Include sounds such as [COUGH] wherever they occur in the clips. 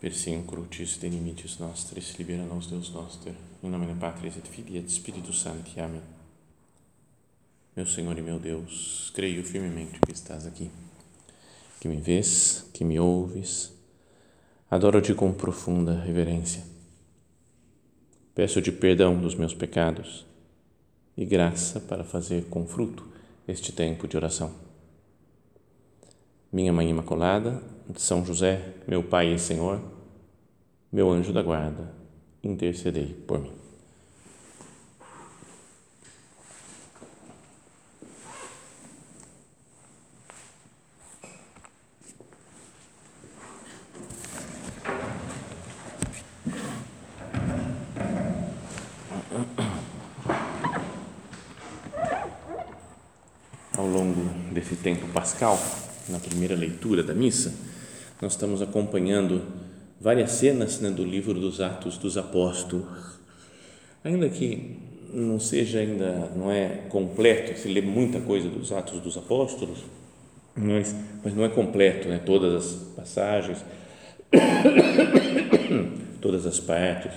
Persim crucis de limites nostris, libera nos Deus noster, em nome da Patris et Filii et Spiritus Sancti. Amém. Meu Senhor e meu Deus, creio firmemente que estás aqui, que me vês, que me ouves. Adoro-te com profunda reverência. Peço-te perdão dos meus pecados e graça para fazer com fruto este tempo de oração. Minha Mãe Imaculada, São José, meu Pai e Senhor, meu anjo da guarda, intercedei por mim. Ao longo desse tempo pascal, na primeira leitura da missa, nós estamos acompanhando várias cenas né, do livro dos Atos dos Apóstolos. Ainda que não seja ainda, não é completo, se lê muita coisa dos Atos dos Apóstolos, mas, mas não é completo, né, todas as passagens, [COUGHS] todas as partes.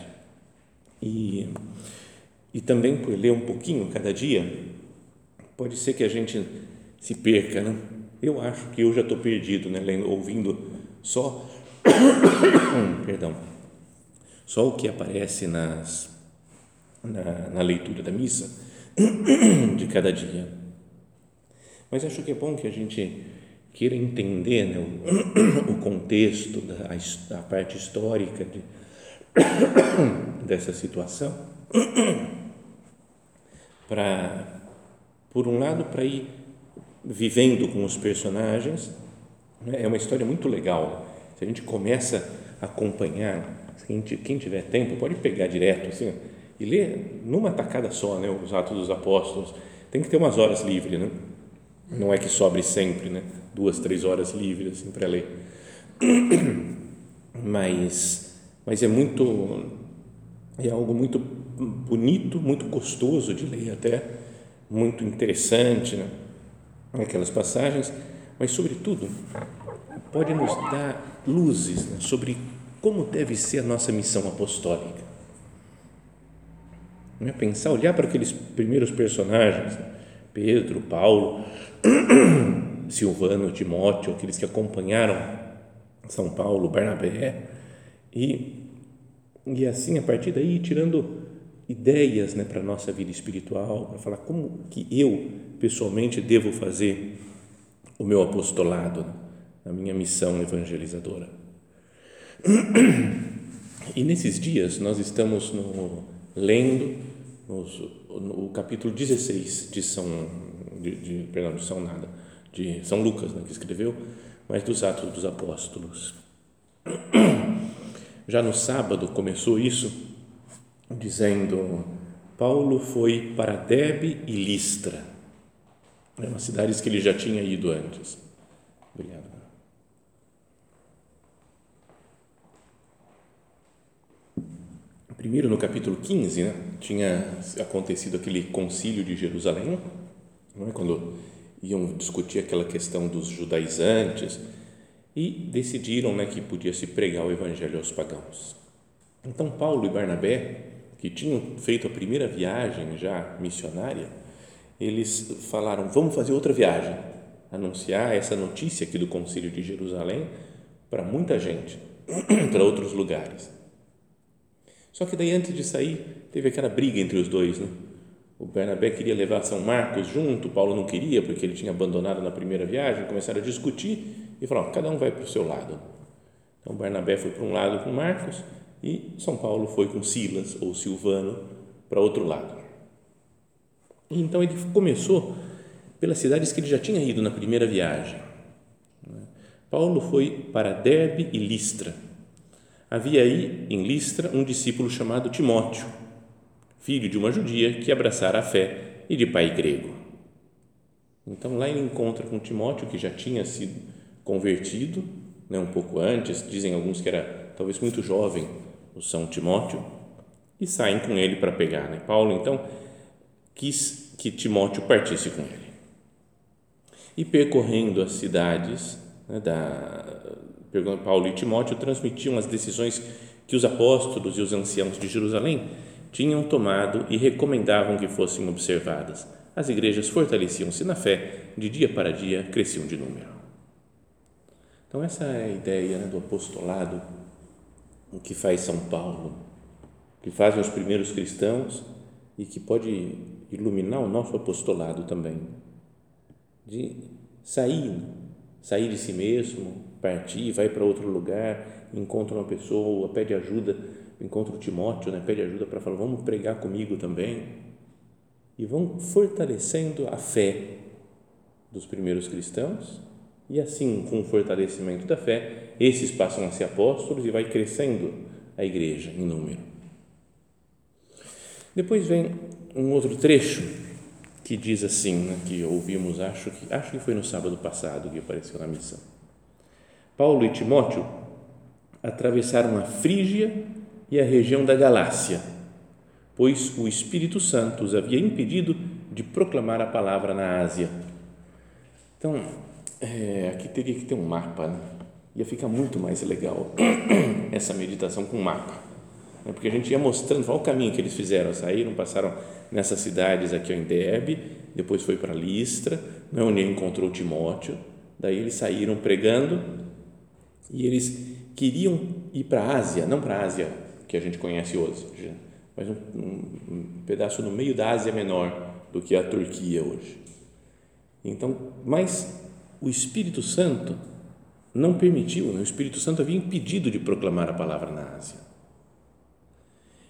E, e também por ler um pouquinho cada dia, pode ser que a gente se perca, né? Eu acho que eu já estou perdido, né? Ouvindo só, [COUGHS] perdão, só o que aparece nas, na, na leitura da missa [COUGHS] de cada dia. Mas acho que é bom que a gente queira entender né, o, [COUGHS] o contexto, da, a, a parte histórica de, dessa situação, para, por um lado, para ir vivendo com os personagens. Né? É uma história muito legal. Se a gente começa a acompanhar, quem, tiver tempo pode pegar direto assim e ler numa tacada só, né? Os Atos dos Apóstolos. Tem que ter umas horas livres, né? Não é que sobre sempre, né? Duas, três horas livres assim para ler. [CLEARS THROAT] Mas, mas é muito, é algo muito bonito, muito gostoso de ler até, muito interessante, né? Aquelas passagens, mas, sobretudo, pode nos dar luzes né, sobre como deve ser a nossa missão apostólica. Não é pensar, olhar para aqueles primeiros personagens, Pedro, Paulo, [COUGHS] Silvano, Timóteo, aqueles que acompanharam São Paulo, Barnabé, e, e assim, a partir daí, tirando ideias né, para a nossa vida espiritual, para falar como que eu, pessoalmente, devo fazer o meu apostolado, a minha missão evangelizadora. E nesses dias nós estamos no, lendo nos, no capítulo 16 de São, de, de, perdão, de São Nada, de São Lucas, né, que escreveu, mas dos Atos dos Apóstolos. Já no sábado começou isso, dizendo: Paulo foi para Debe e Listra, eram cidades que ele já tinha ido antes. Obrigado. Primeiro, no capítulo 15, né, tinha acontecido aquele concílio de Jerusalém, não é? quando iam discutir aquela questão dos judaizantes e decidiram né, que podia se pregar o evangelho aos pagãos. Então, Paulo e Barnabé que tinham feito a primeira viagem já missionária, eles falaram: vamos fazer outra viagem, anunciar essa notícia aqui do Concílio de Jerusalém para muita gente, [CLEARS THROAT] para outros lugares. Só que daí, antes de sair, teve aquela briga entre os dois. Né? O Bernabé queria levar São Marcos junto, Paulo não queria, porque ele tinha abandonado na primeira viagem. Começaram a discutir e falaram: cada um vai para o seu lado. Então, Bernabé foi para um lado com Marcos e São Paulo foi com Silas ou Silvano para outro lado. Então ele começou pelas cidades que ele já tinha ido na primeira viagem. Paulo foi para Derbe e Listra. Havia aí em Listra um discípulo chamado Timóteo, filho de uma judia que abraçara a fé e de pai grego. Então lá ele encontra com Timóteo, que já tinha sido convertido, né, um pouco antes, dizem alguns que era talvez muito jovem o São Timóteo, e saem com ele para pegar. Né? Paulo, então, quis que Timóteo partisse com ele. E percorrendo as cidades, né, da, Paulo e Timóteo transmitiam as decisões que os apóstolos e os anciãos de Jerusalém tinham tomado e recomendavam que fossem observadas. As igrejas fortaleciam-se na fé, de dia para dia cresciam de número. Então, essa é a ideia né, do apostolado o que faz São Paulo, que fazem os primeiros cristãos e que pode iluminar o nosso apostolado também, de sair, sair de si mesmo, partir, vai para outro lugar, encontra uma pessoa, pede ajuda, encontra o Timóteo, né, pede ajuda para falar, vamos pregar comigo também, e vão fortalecendo a fé dos primeiros cristãos e assim, com o fortalecimento da fé, esses passam a ser apóstolos e vai crescendo a igreja em número. Depois vem um outro trecho que diz assim, né, que ouvimos, acho que, acho que foi no sábado passado que apareceu na missão. Paulo e Timóteo atravessaram a Frígia e a região da Galácia, pois o Espírito Santo os havia impedido de proclamar a palavra na Ásia. Então, é, aqui teria que ter um mapa, né? ia ficar muito mais legal [CLEARS THROAT] essa meditação com mapa, né? porque a gente ia mostrando qual o caminho que eles fizeram, saíram, passaram nessas cidades aqui em Debe, depois foi para Listra, né? onde encontrou Timóteo, daí eles saíram pregando e eles queriam ir para a Ásia, não para a Ásia que a gente conhece hoje, mas um, um, um pedaço no meio da Ásia Menor do que a Turquia hoje. Então, mas o Espírito Santo não permitiu, né? o Espírito Santo havia impedido de proclamar a palavra na Ásia.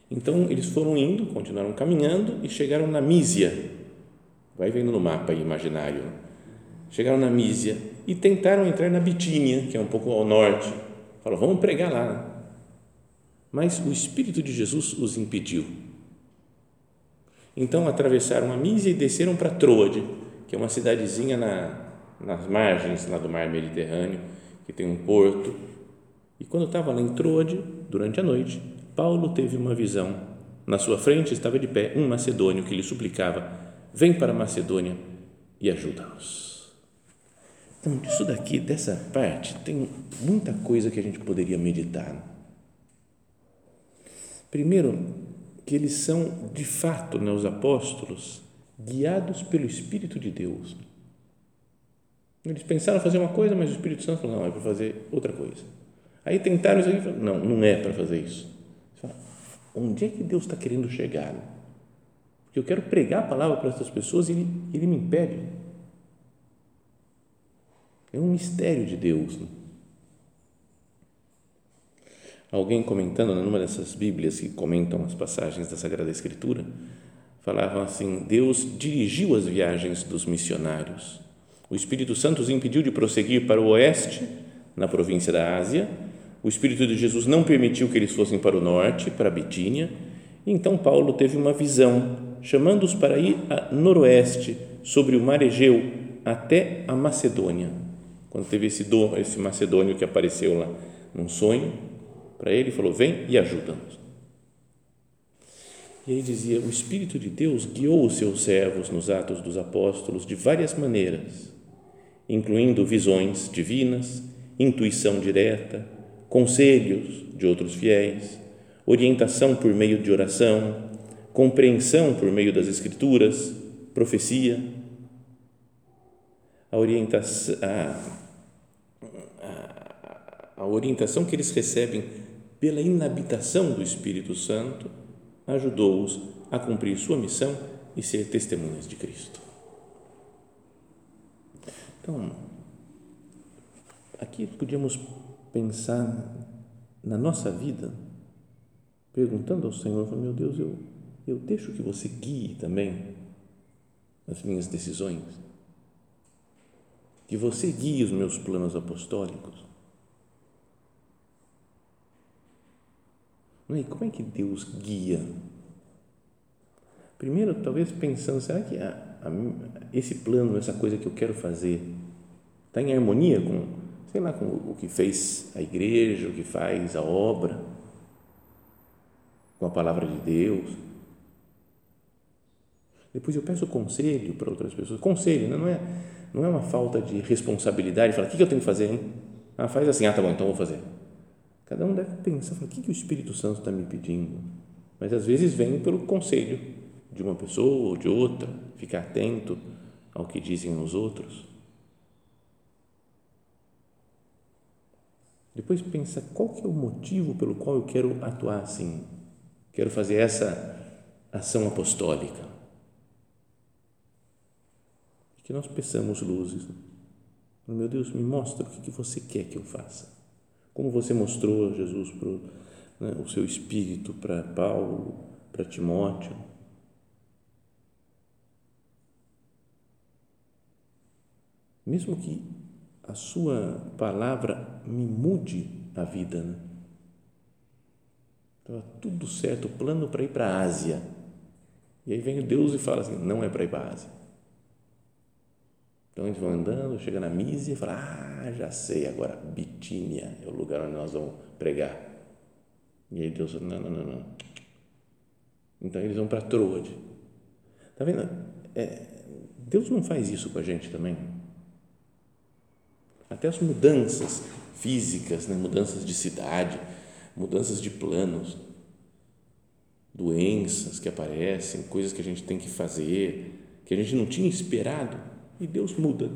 Então eles foram indo, continuaram caminhando e chegaram na Mísia. Vai vendo no mapa imaginário. Né? Chegaram na Mísia e tentaram entrar na Bitínia, que é um pouco ao norte. Falaram, vamos pregar lá. Mas o Espírito de Jesus os impediu. Então atravessaram a Mísia e desceram para Troade, que é uma cidadezinha na, nas margens lá do mar Mediterrâneo, que tem um porto. E quando estava lá em Troade, durante a noite, Paulo teve uma visão. Na sua frente estava de pé um macedônio que lhe suplicava: Vem para a Macedônia e ajuda-nos. Então, disso daqui, dessa parte, tem muita coisa que a gente poderia meditar. Primeiro, que eles são, de fato, né, os apóstolos, guiados pelo Espírito de Deus eles pensaram fazer uma coisa, mas o Espírito Santo falou, não, é para fazer outra coisa. Aí tentaram isso aqui, não, não é para fazer isso. Fala, onde é que Deus está querendo chegar? Porque eu quero pregar a palavra para essas pessoas e ele, ele me impede. É um mistério de Deus. Né? Alguém comentando numa dessas Bíblias que comentam as passagens da Sagrada Escritura, falavam assim: Deus dirigiu as viagens dos missionários o Espírito Santo os impediu de prosseguir para o oeste, na província da Ásia. O Espírito de Jesus não permitiu que eles fossem para o norte, para Bitínia. Então Paulo teve uma visão, chamando-os para ir a noroeste, sobre o mar Egeu, até a Macedônia. Quando teve esse dom, esse macedônio que apareceu lá num sonho, para ele falou: Vem e ajuda-nos. E aí dizia: O Espírito de Deus guiou os seus servos nos Atos dos Apóstolos de várias maneiras incluindo visões divinas, intuição direta, conselhos de outros fiéis, orientação por meio de oração, compreensão por meio das Escrituras, profecia. A orientação, a, a, orientação que eles recebem pela inabitação do Espírito Santo ajudou-os a cumprir sua missão e ser testemunhas de Cristo. Então, aqui podíamos pensar na nossa vida, perguntando ao Senhor, meu Deus, eu, eu deixo que você guie também as minhas decisões, que você guie os meus planos apostólicos. E como é que Deus guia? Primeiro, talvez pensando, será que a, esse plano, essa coisa que eu quero fazer, está em harmonia com, sei lá, com o que fez a igreja, o que faz a obra, com a palavra de Deus. Depois eu peço conselho para outras pessoas. Conselho, né? não é não é uma falta de responsabilidade, fala, o que eu tenho que fazer, hein? Ah, faz assim, ah, tá bom, então vou fazer. Cada um deve pensar, o que o Espírito Santo está me pedindo? Mas às vezes vem pelo conselho de uma pessoa ou de outra, ficar atento ao que dizem os outros. Depois pensa qual que é o motivo pelo qual eu quero atuar assim, quero fazer essa ação apostólica. Que nós peçamos luzes. Meu Deus, me mostra o que você quer que eu faça. Como você mostrou, Jesus, né, o seu Espírito para Paulo, para Timóteo. Mesmo que a sua palavra me mude a vida. Né? Estava tudo certo, plano para ir para a Ásia. E aí vem Deus e fala assim: não é para ir para a Ásia. Então eles vão andando, chega na Mísia e fala: ah, já sei, agora Bitínia é o lugar onde nós vamos pregar. E aí Deus fala: não, não, não, não. Então eles vão para Troade. Está vendo? É, Deus não faz isso com a gente também até as mudanças físicas, né? mudanças de cidade, mudanças de planos, doenças que aparecem, coisas que a gente tem que fazer, que a gente não tinha esperado, e Deus muda,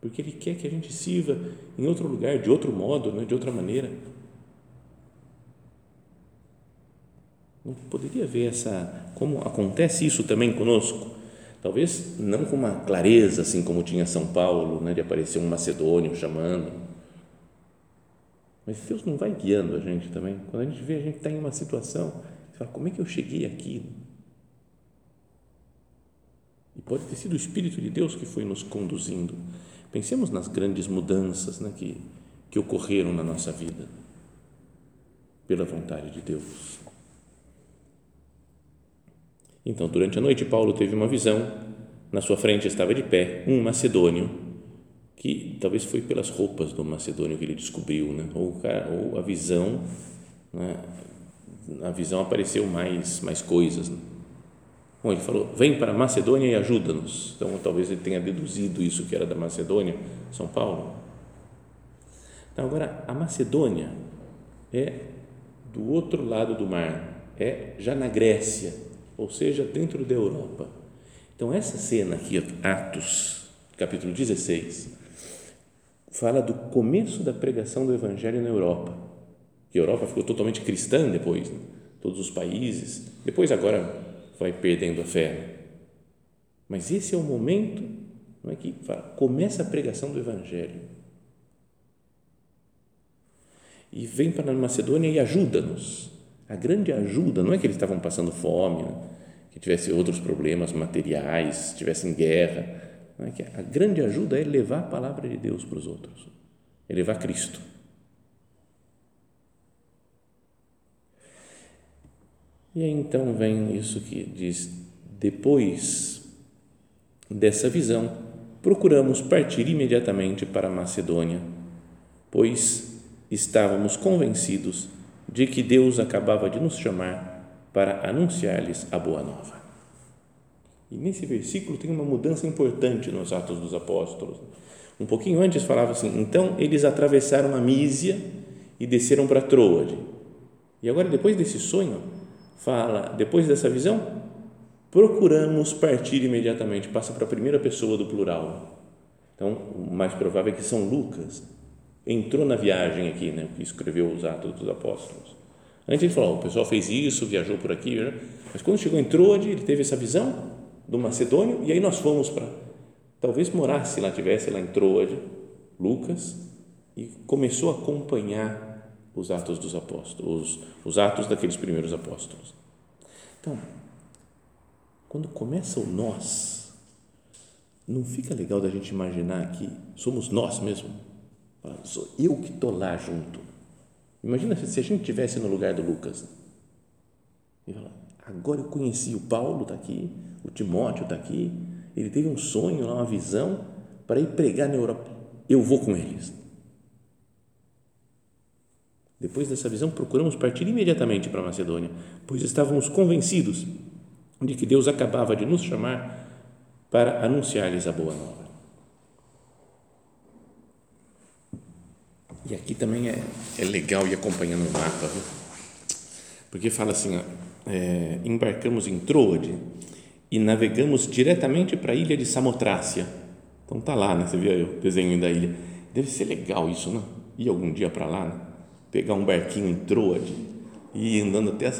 porque Ele quer que a gente sirva em outro lugar, de outro modo, né? de outra maneira. Não poderia ver essa, como acontece isso também conosco Talvez não com uma clareza assim como tinha São Paulo, né, de aparecer um macedônio chamando. Mas Deus não vai guiando a gente também. Quando a gente vê a gente está em uma situação, você fala, como é que eu cheguei aqui? E pode ter sido o Espírito de Deus que foi nos conduzindo. Pensemos nas grandes mudanças né, que, que ocorreram na nossa vida, pela vontade de Deus. Então, durante a noite, Paulo teve uma visão. Na sua frente estava de pé um macedônio, que talvez foi pelas roupas do macedônio que ele descobriu, né? ou, ou a visão, né? a visão apareceu mais, mais coisas. Né? Bom, ele falou: Vem para a Macedônia e ajuda-nos. Então, talvez ele tenha deduzido isso que era da Macedônia, São Paulo. Então, agora, a Macedônia é do outro lado do mar, é já na Grécia ou seja, dentro da Europa. Então, essa cena aqui, Atos, capítulo 16, fala do começo da pregação do Evangelho na Europa. Que a Europa ficou totalmente cristã depois, né? todos os países. Depois, agora, vai perdendo a fé. Mas esse é o momento não é que fala, começa a pregação do Evangelho. E vem para a Macedônia e ajuda-nos a grande ajuda não é que eles estavam passando fome, né? que tivesse outros problemas materiais, tivessem guerra. Não é que a grande ajuda é levar a palavra de Deus para os outros, é levar Cristo. E aí então vem isso que diz: depois dessa visão, procuramos partir imediatamente para Macedônia, pois estávamos convencidos de que Deus acabava de nos chamar para anunciar-lhes a boa nova. E nesse versículo tem uma mudança importante nos Atos dos Apóstolos. Um pouquinho antes falava assim: então eles atravessaram a Mísia e desceram para Troade. E agora, depois desse sonho, fala, depois dessa visão, procuramos partir imediatamente, passa para a primeira pessoa do plural. Então, o mais provável é que São Lucas entrou na viagem aqui, né, que escreveu os Atos dos Apóstolos. Antes ele falou, o pessoal fez isso, viajou por aqui, né? mas quando chegou em Troade, ele teve essa visão do Macedônio e aí nós fomos para, talvez morasse lá, tivesse lá em Troade, Lucas, e começou a acompanhar os atos dos apóstolos, os, os atos daqueles primeiros apóstolos. Então, quando começa o nós, não fica legal da gente imaginar que somos nós mesmo sou eu que estou lá junto. Imagina se a gente tivesse no lugar do Lucas. E fala, agora eu conheci o Paulo, está aqui, o Timóteo está aqui, ele teve um sonho, uma visão para ir pregar na Europa. Eu vou com eles. Depois dessa visão, procuramos partir imediatamente para a Macedônia, pois estávamos convencidos de que Deus acabava de nos chamar para anunciar-lhes a boa nova. E aqui também é, é legal ir acompanhando o mapa, viu? porque fala assim: ó, é, embarcamos em Troade e navegamos diretamente para a ilha de Samotrácia. Então tá lá, né? Você viu o desenho da ilha. Deve ser legal isso, não? Ir algum dia para lá, né? pegar um barquinho em Troade e ir andando até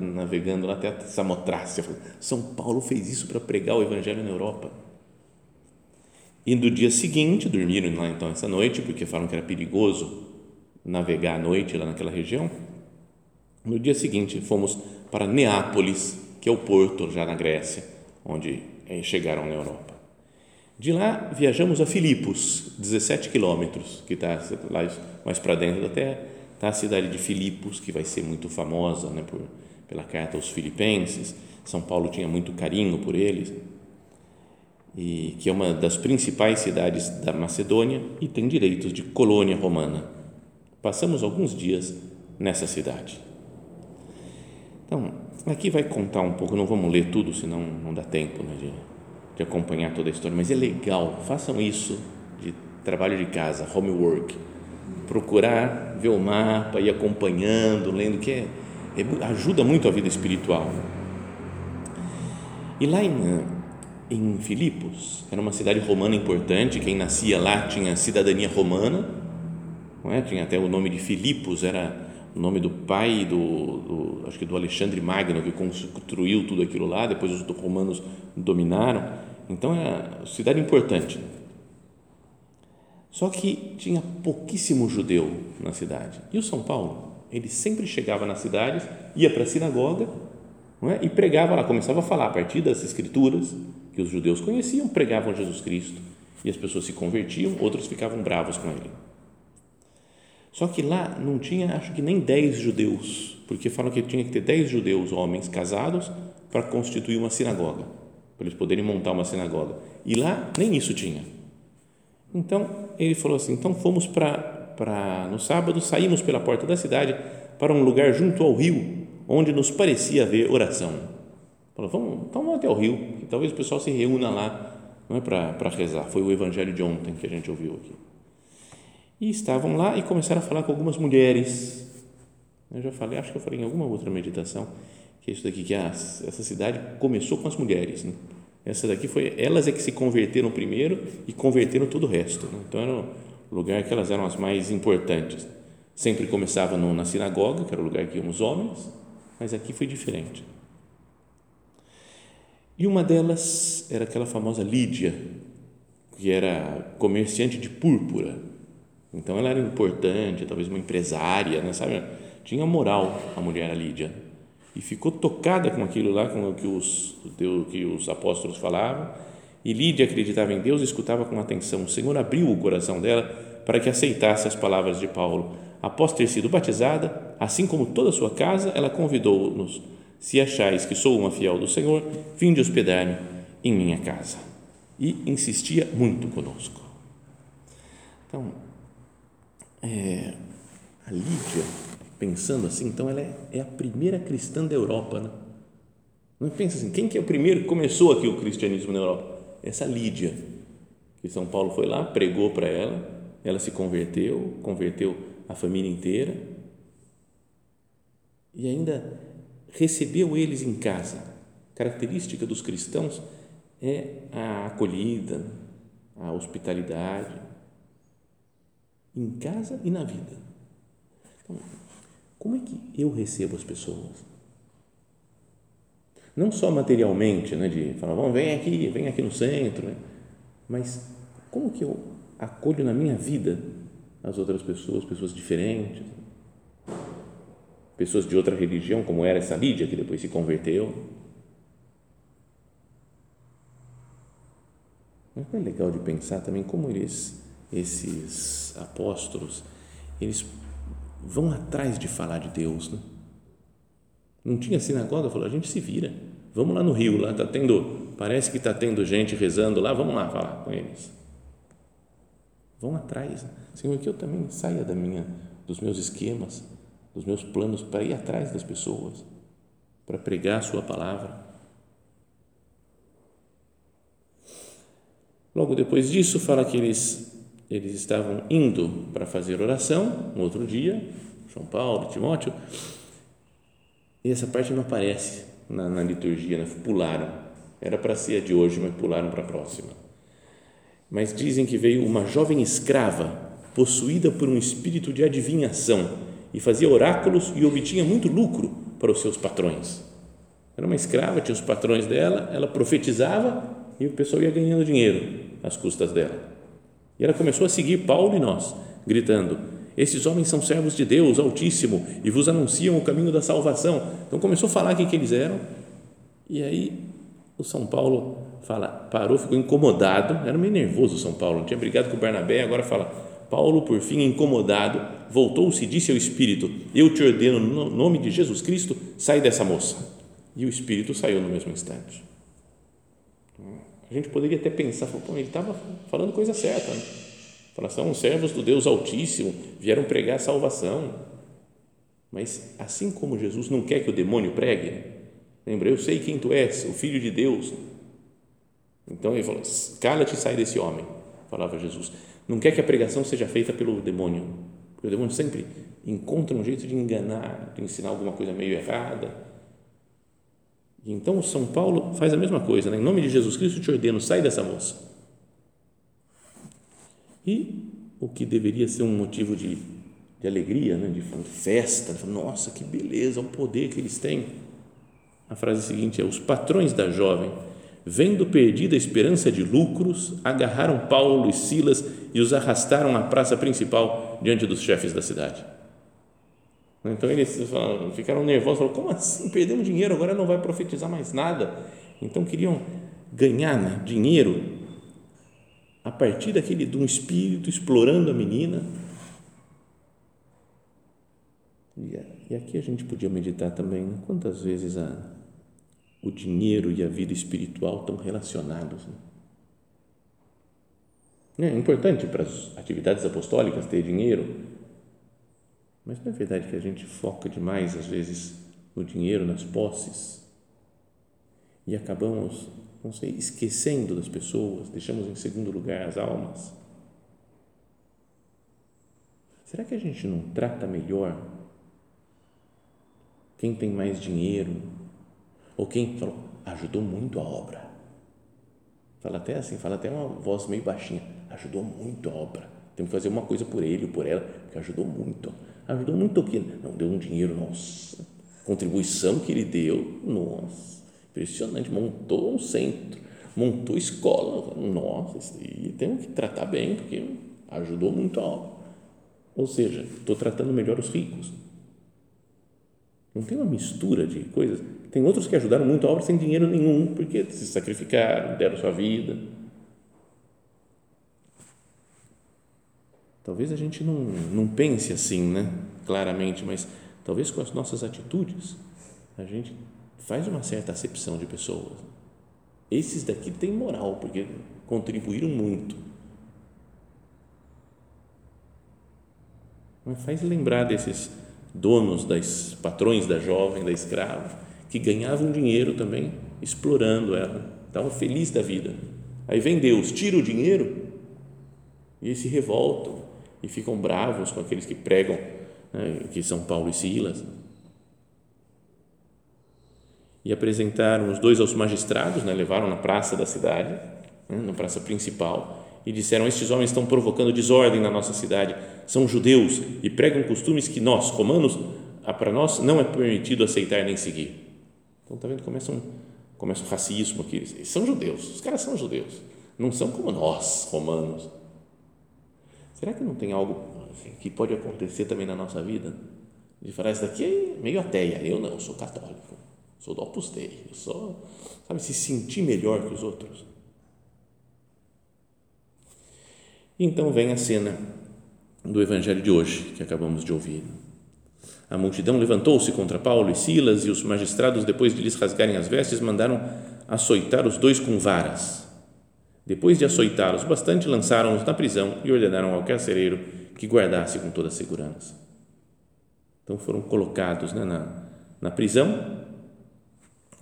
navegando lá até Samotrácia. São Paulo fez isso para pregar o evangelho na Europa. E no dia seguinte, dormiram lá então essa noite, porque falaram que era perigoso navegar à noite lá naquela região. No dia seguinte, fomos para Neápolis, que é o porto já na Grécia, onde eh, chegaram na Europa. De lá, viajamos a Filipos, 17 quilômetros, que está lá mais para dentro da terra, está a cidade de Filipos, que vai ser muito famosa né, por, pela carta aos filipenses. São Paulo tinha muito carinho por eles e que é uma das principais cidades da Macedônia e tem direitos de colônia romana. Passamos alguns dias nessa cidade. Então, aqui vai contar um pouco, não vamos ler tudo, senão não dá tempo né, de, de acompanhar toda a história, mas é legal, façam isso de trabalho de casa, homework, procurar ver o mapa, ir acompanhando, lendo, que é, é ajuda muito a vida espiritual. E lá em em Filipos, era uma cidade romana importante, quem nascia lá tinha cidadania romana, não é? tinha até o nome de Filipos, era o nome do pai do, do, acho que do Alexandre Magno, que construiu tudo aquilo lá, depois os romanos dominaram, então era uma cidade importante. Só que tinha pouquíssimo judeu na cidade. E o São Paulo, ele sempre chegava nas cidades, ia para a sinagoga é? e pregava lá, começava a falar a partir das escrituras, que os judeus conheciam, pregavam Jesus Cristo e as pessoas se convertiam, outros ficavam bravos com ele. Só que lá não tinha, acho que nem 10 judeus, porque falam que tinha que ter 10 judeus, homens casados, para constituir uma sinagoga, para eles poderem montar uma sinagoga. E lá nem isso tinha. Então ele falou assim: então fomos para, para no sábado, saímos pela porta da cidade para um lugar junto ao rio, onde nos parecia haver oração. Falou, vamos, então vamos até o rio, que talvez o pessoal se reúna lá, não é para rezar. Foi o evangelho de ontem que a gente ouviu aqui. E estavam lá e começaram a falar com algumas mulheres. Eu já falei, acho que eu falei em alguma outra meditação, que é isso daqui, que ah, essa cidade começou com as mulheres. Né? Essa daqui foi, elas é que se converteram primeiro e converteram todo o resto. Né? Então era o lugar que elas eram as mais importantes. Sempre começava no, na sinagoga, que era o lugar que iam os homens, mas aqui foi diferente. E uma delas era aquela famosa Lídia, que era comerciante de púrpura. Então ela era importante, talvez uma empresária, né, sabe? Tinha moral a mulher a Lídia. E ficou tocada com aquilo lá, com o que os, que os apóstolos falavam. E Lídia acreditava em Deus e escutava com atenção. O Senhor abriu o coração dela para que aceitasse as palavras de Paulo. Após ter sido batizada, assim como toda a sua casa, ela convidou-nos se achais que sou uma fiel do Senhor, vinde hospedar-me em minha casa. E insistia muito conosco. Então, é, a Lídia, pensando assim, então ela é, é, a primeira cristã da Europa, né? Não pensa assim, quem que é o primeiro que começou aqui o cristianismo na Europa? Essa Lídia, que São Paulo foi lá, pregou para ela, ela se converteu, converteu a família inteira, e ainda recebeu eles em casa. Característica dos cristãos é a acolhida, a hospitalidade, em casa e na vida. Então, como é que eu recebo as pessoas? Não só materialmente, né, de falar, vamos, vem aqui, vem aqui no centro, né? mas como que eu acolho na minha vida as outras pessoas, pessoas diferentes? Pessoas de outra religião, como era essa Lídia, que depois se converteu. Mas é legal de pensar também como eles, esses apóstolos, eles vão atrás de falar de Deus, né? Não tinha sinagoga, falou, a gente se vira, vamos lá no rio, lá está tendo, parece que está tendo gente rezando lá, vamos lá falar com eles. Vão atrás, Senhor, que eu também saia da minha, dos meus esquemas, dos meus planos para ir atrás das pessoas, para pregar a Sua palavra. Logo depois disso, fala que eles eles estavam indo para fazer oração no outro dia, João Paulo, Timóteo, e essa parte não aparece na, na liturgia, né? pularam. Era para ser a de hoje, mas pularam para a próxima. Mas dizem que veio uma jovem escrava possuída por um espírito de adivinhação e fazia oráculos e obtinha muito lucro para os seus patrões. Era uma escrava, tinha os patrões dela, ela profetizava e o pessoal ia ganhando dinheiro às custas dela. E ela começou a seguir Paulo e nós, gritando: Esses homens são servos de Deus Altíssimo e vos anunciam o caminho da salvação. Então começou a falar quem que eles eram. E aí o São Paulo fala, parou, ficou incomodado, era meio nervoso o São Paulo, tinha brigado com o Bernabé, agora fala, Paulo, por fim, incomodado, voltou-se e disse ao Espírito: Eu te ordeno, no nome de Jesus Cristo, sai dessa moça. E o Espírito saiu no mesmo instante. A gente poderia até pensar, Pô, ele estava falando coisa certa. Né? Fala, são servos do Deus Altíssimo, vieram pregar salvação. Mas assim como Jesus não quer que o demônio pregue, lembra, eu sei quem tu és, o Filho de Deus. Então ele falou: cala-te e sai desse homem, falava Jesus não quer que a pregação seja feita pelo demônio, porque o demônio sempre encontra um jeito de enganar, de ensinar alguma coisa meio errada. Então o São Paulo faz a mesma coisa, né? em nome de Jesus Cristo te ordeno, sai dessa moça. E o que deveria ser um motivo de, de alegria, né? de festa, nossa, que beleza, o poder que eles têm. A frase seguinte é: os patrões da jovem vendo perdida a esperança de lucros, agarraram Paulo e Silas e os arrastaram à praça principal diante dos chefes da cidade. Então eles ficaram nervosos, falaram, como assim? Perdemos dinheiro, agora não vai profetizar mais nada. Então queriam ganhar né, dinheiro a partir daquele de um espírito explorando a menina. E aqui a gente podia meditar também né? quantas vezes a o dinheiro e a vida espiritual estão relacionados. Né? É importante para as atividades apostólicas ter dinheiro, mas não é verdade que a gente foca demais, às vezes, no dinheiro, nas posses, e acabamos, não sei, esquecendo das pessoas, deixamos em segundo lugar as almas? Será que a gente não trata melhor quem tem mais dinheiro, ou quem falou, ajudou muito a obra. Fala até assim, fala até uma voz meio baixinha, ajudou muito a obra. Temos que fazer uma coisa por ele ou por ela, porque ajudou muito. Ajudou muito o quê? Não, deu um dinheiro, nossa. Contribuição que ele deu, nossa, impressionante. Montou um centro, montou escola, nossa, e temos que tratar bem, porque ajudou muito a obra. Ou seja, estou tratando melhor os ricos. Não tem uma mistura de coisas tem outros que ajudaram muito a obra sem dinheiro nenhum, porque se sacrificaram, deram sua vida. Talvez a gente não, não pense assim, né? Claramente, mas talvez com as nossas atitudes a gente faz uma certa acepção de pessoas. Esses daqui têm moral, porque contribuíram muito. Mas faz lembrar desses donos, das patrões da jovem, da escrava, que ganhavam dinheiro também explorando ela, estavam felizes da vida. Aí vem Deus, tira o dinheiro e eles se revoltam e ficam bravos com aqueles que pregam, né, que são Paulo e Silas. E apresentaram os dois aos magistrados, né, levaram na praça da cidade, né, na praça principal, e disseram: Estes homens estão provocando desordem na nossa cidade, são judeus e pregam costumes que nós, romanos, para nós não é permitido aceitar nem seguir. Então, está vendo? Começa um, começa racismo aqui. Eles são judeus, os caras são judeus. Não são como nós, romanos. Será que não tem algo assim, que pode acontecer também na nossa vida? De falar, isso daqui é meio ateia. Eu não, sou católico. Sou do Opus Dei. Eu sou, sabe, se sentir melhor que os outros. Então vem a cena do evangelho de hoje que acabamos de ouvir. A multidão levantou-se contra Paulo e Silas e os magistrados, depois de lhes rasgarem as vestes, mandaram açoitar os dois com varas. Depois de açoitá-los bastante, lançaram-os na prisão e ordenaram ao carcereiro que guardasse com toda a segurança. Então foram colocados né, na, na prisão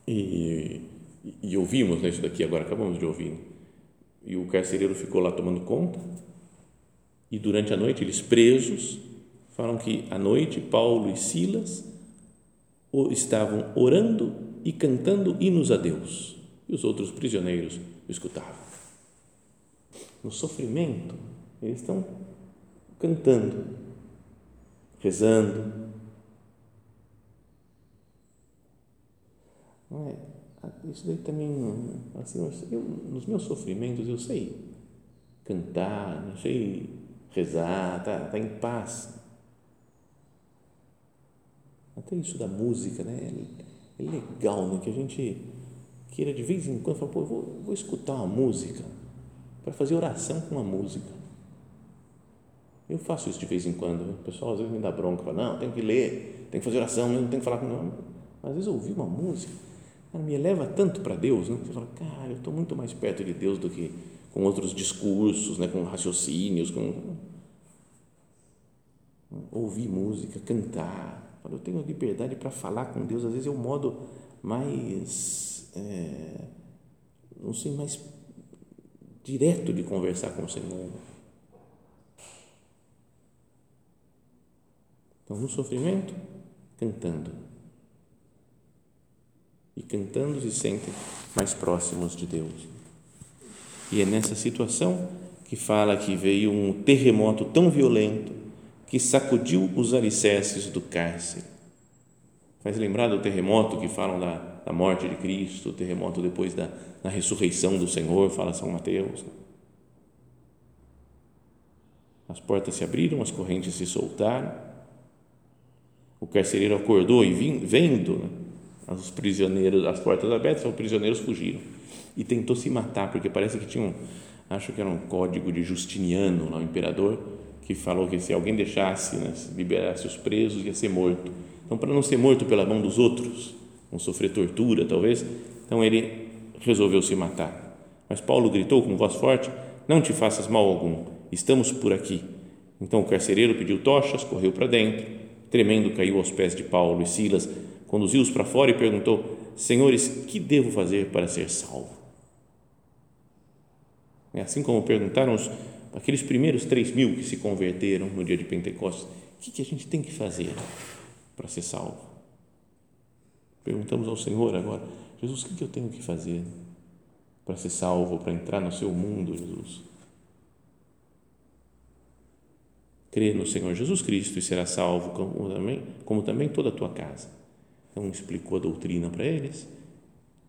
e, e ouvimos né, isso daqui agora, acabamos de ouvir. E o carcereiro ficou lá tomando conta E durante a noite, eles presos, falam que à noite Paulo e Silas estavam orando e cantando hinos a Deus. E os outros prisioneiros escutavam. No sofrimento, eles estão cantando, rezando. Não é? Isso daí também, assim, eu, nos meus sofrimentos eu sei cantar, eu sei rezar, tá, tá em paz. Até isso da música, né? É, é legal, né? Que a gente queira de vez em quando falar, pô, vou, vou escutar uma música para fazer oração com uma música. Eu faço isso de vez em quando. O pessoal às vezes me dá bronca, fala, não, tem que ler, tem que fazer oração, não tem que falar com não. Às vezes ouvir uma música cara, me eleva tanto para Deus, né? Você fala, cara, eu estou muito mais perto de Deus do que com outros discursos, né? com raciocínios, com ouvir música, cantar. Eu tenho liberdade para falar com Deus. Às vezes é o modo mais, é, não sei, mais direto de conversar com o Senhor. Então, no sofrimento, cantando. E cantando se sentem mais próximos de Deus. E é nessa situação que fala que veio um terremoto tão violento que sacudiu os alicerces do cárcere. Faz lembrar do terremoto que falam da, da morte de Cristo, o terremoto depois da, da ressurreição do Senhor, fala São Mateus. As portas se abriram, as correntes se soltaram o carcereiro acordou e vendo né, os prisioneiros, as portas abertas, os prisioneiros fugiram e tentou se matar, porque parece que tinha um, acho que era um código de Justiniano, o imperador, que falou que se alguém deixasse, né, liberasse os presos, ia ser morto. Então, para não ser morto pela mão dos outros, não sofrer tortura, talvez, então ele resolveu se matar. Mas Paulo gritou com voz forte: Não te faças mal algum, estamos por aqui. Então o carcereiro pediu tochas, correu para dentro Tremendo, caiu aos pés de Paulo e Silas, conduziu-os para fora e perguntou: Senhores, que devo fazer para ser salvo? É assim como perguntaram os, aqueles primeiros três mil que se converteram no dia de Pentecostes: o que, que a gente tem que fazer para ser salvo? Perguntamos ao Senhor agora: Jesus, o que, que eu tenho que fazer para ser salvo, para entrar no seu mundo, Jesus? crê no Senhor Jesus Cristo e será salvo, como também, como também toda a tua casa. Então, explicou a doutrina para eles,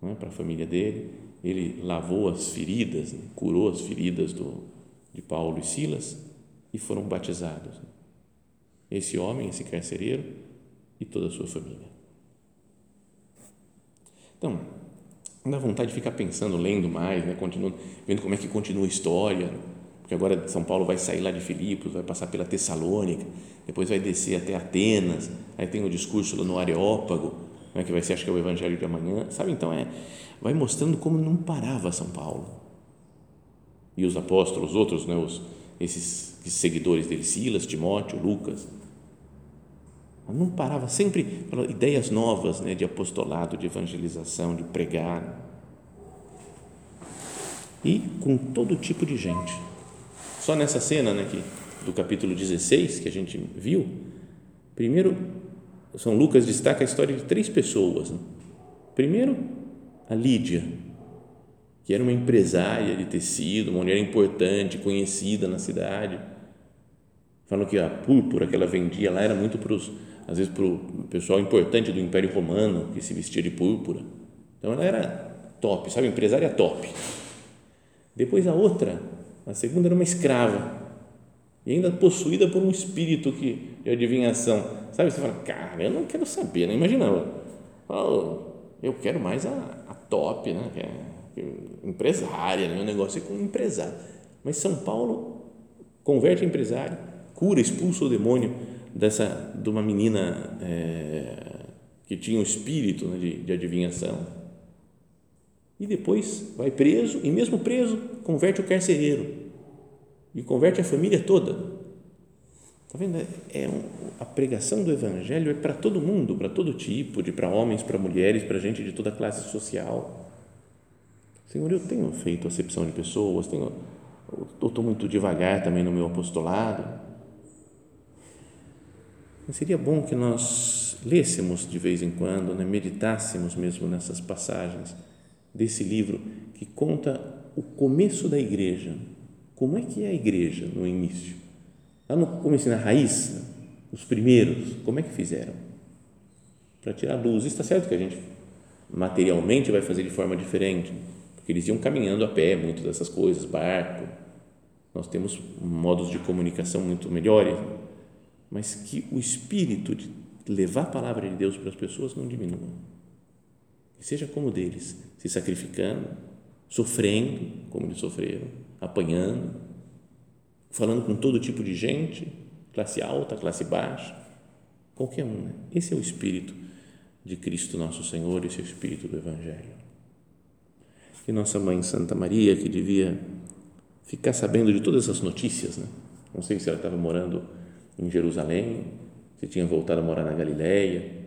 é? para a família dele. Ele lavou as feridas, né? curou as feridas do, de Paulo e Silas e foram batizados. Esse homem, esse carcereiro e toda a sua família. Então, dá vontade de ficar pensando, lendo mais, né? Continuando, vendo como é que continua a história porque agora São Paulo vai sair lá de Filipos, vai passar pela Tessalônica, depois vai descer até Atenas, aí tem o discurso lá no Areópago, né, que vai ser, acho que é o Evangelho de amanhã, sabe? Então, é, vai mostrando como não parava São Paulo. E os apóstolos, outros, né, os, esses, seguidores dele, Silas, Timóteo, Lucas, não parava, sempre ideias novas né, de apostolado, de evangelização, de pregar. E com todo tipo de gente só nessa cena né, que, do capítulo 16 que a gente viu, primeiro, São Lucas destaca a história de três pessoas. Né? Primeiro, a Lídia, que era uma empresária de tecido, uma mulher importante, conhecida na cidade. Falam que a púrpura que ela vendia lá era muito para os, às vezes para o pessoal importante do Império Romano que se vestia de púrpura. Então ela era top, sabe, empresária top. Depois a outra, a segunda era uma escrava e ainda possuída por um espírito que, de adivinhação. Sabe, você fala, cara, eu não quero saber, não né? imagina, eu quero mais a, a top, né? Que é, é empresária, né? o negócio é com empresário. Mas São Paulo converte em empresário, cura, expulsa o demônio dessa, de uma menina é, que tinha um espírito né, de, de adivinhação e depois vai preso, e mesmo preso, converte o carcereiro e converte a família toda. Está vendo? É um, a pregação do Evangelho é para todo mundo, para todo tipo, de para homens, para mulheres, para gente de toda classe social. Senhor, eu tenho feito acepção de pessoas, tenho ou estou muito devagar também no meu apostolado. Mas seria bom que nós lêssemos de vez em quando, né, meditássemos mesmo nessas passagens desse livro que conta o começo da igreja. Como é que é a igreja no início? Lá no começo, na raiz, os primeiros, como é que fizeram? Para tirar luz. Está certo que a gente materialmente vai fazer de forma diferente, porque eles iam caminhando a pé, muito dessas coisas, barco. Nós temos modos de comunicação muito melhores, mas que o espírito de levar a palavra de Deus para as pessoas não diminua. Que seja como deles, se sacrificando, sofrendo, como eles sofreram, apanhando, falando com todo tipo de gente, classe alta, classe baixa, qualquer um. Né? Esse é o espírito de Cristo nosso Senhor, esse é o espírito do Evangelho. E nossa mãe Santa Maria, que devia ficar sabendo de todas essas notícias, né? não sei se ela estava morando em Jerusalém, se tinha voltado a morar na Galileia,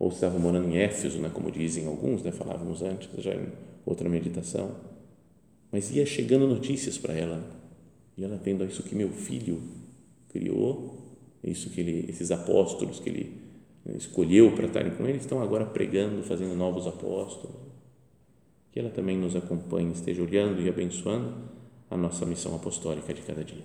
ou estava morando em Éfeso, né? como dizem alguns, né? falávamos antes, já em outra meditação. Mas ia chegando notícias para ela, e ela vendo isso que meu filho criou, isso que ele, esses apóstolos que ele né, escolheu para estarem com ele, estão agora pregando, fazendo novos apóstolos. Que ela também nos acompanhe, esteja olhando e abençoando a nossa missão apostólica de cada dia.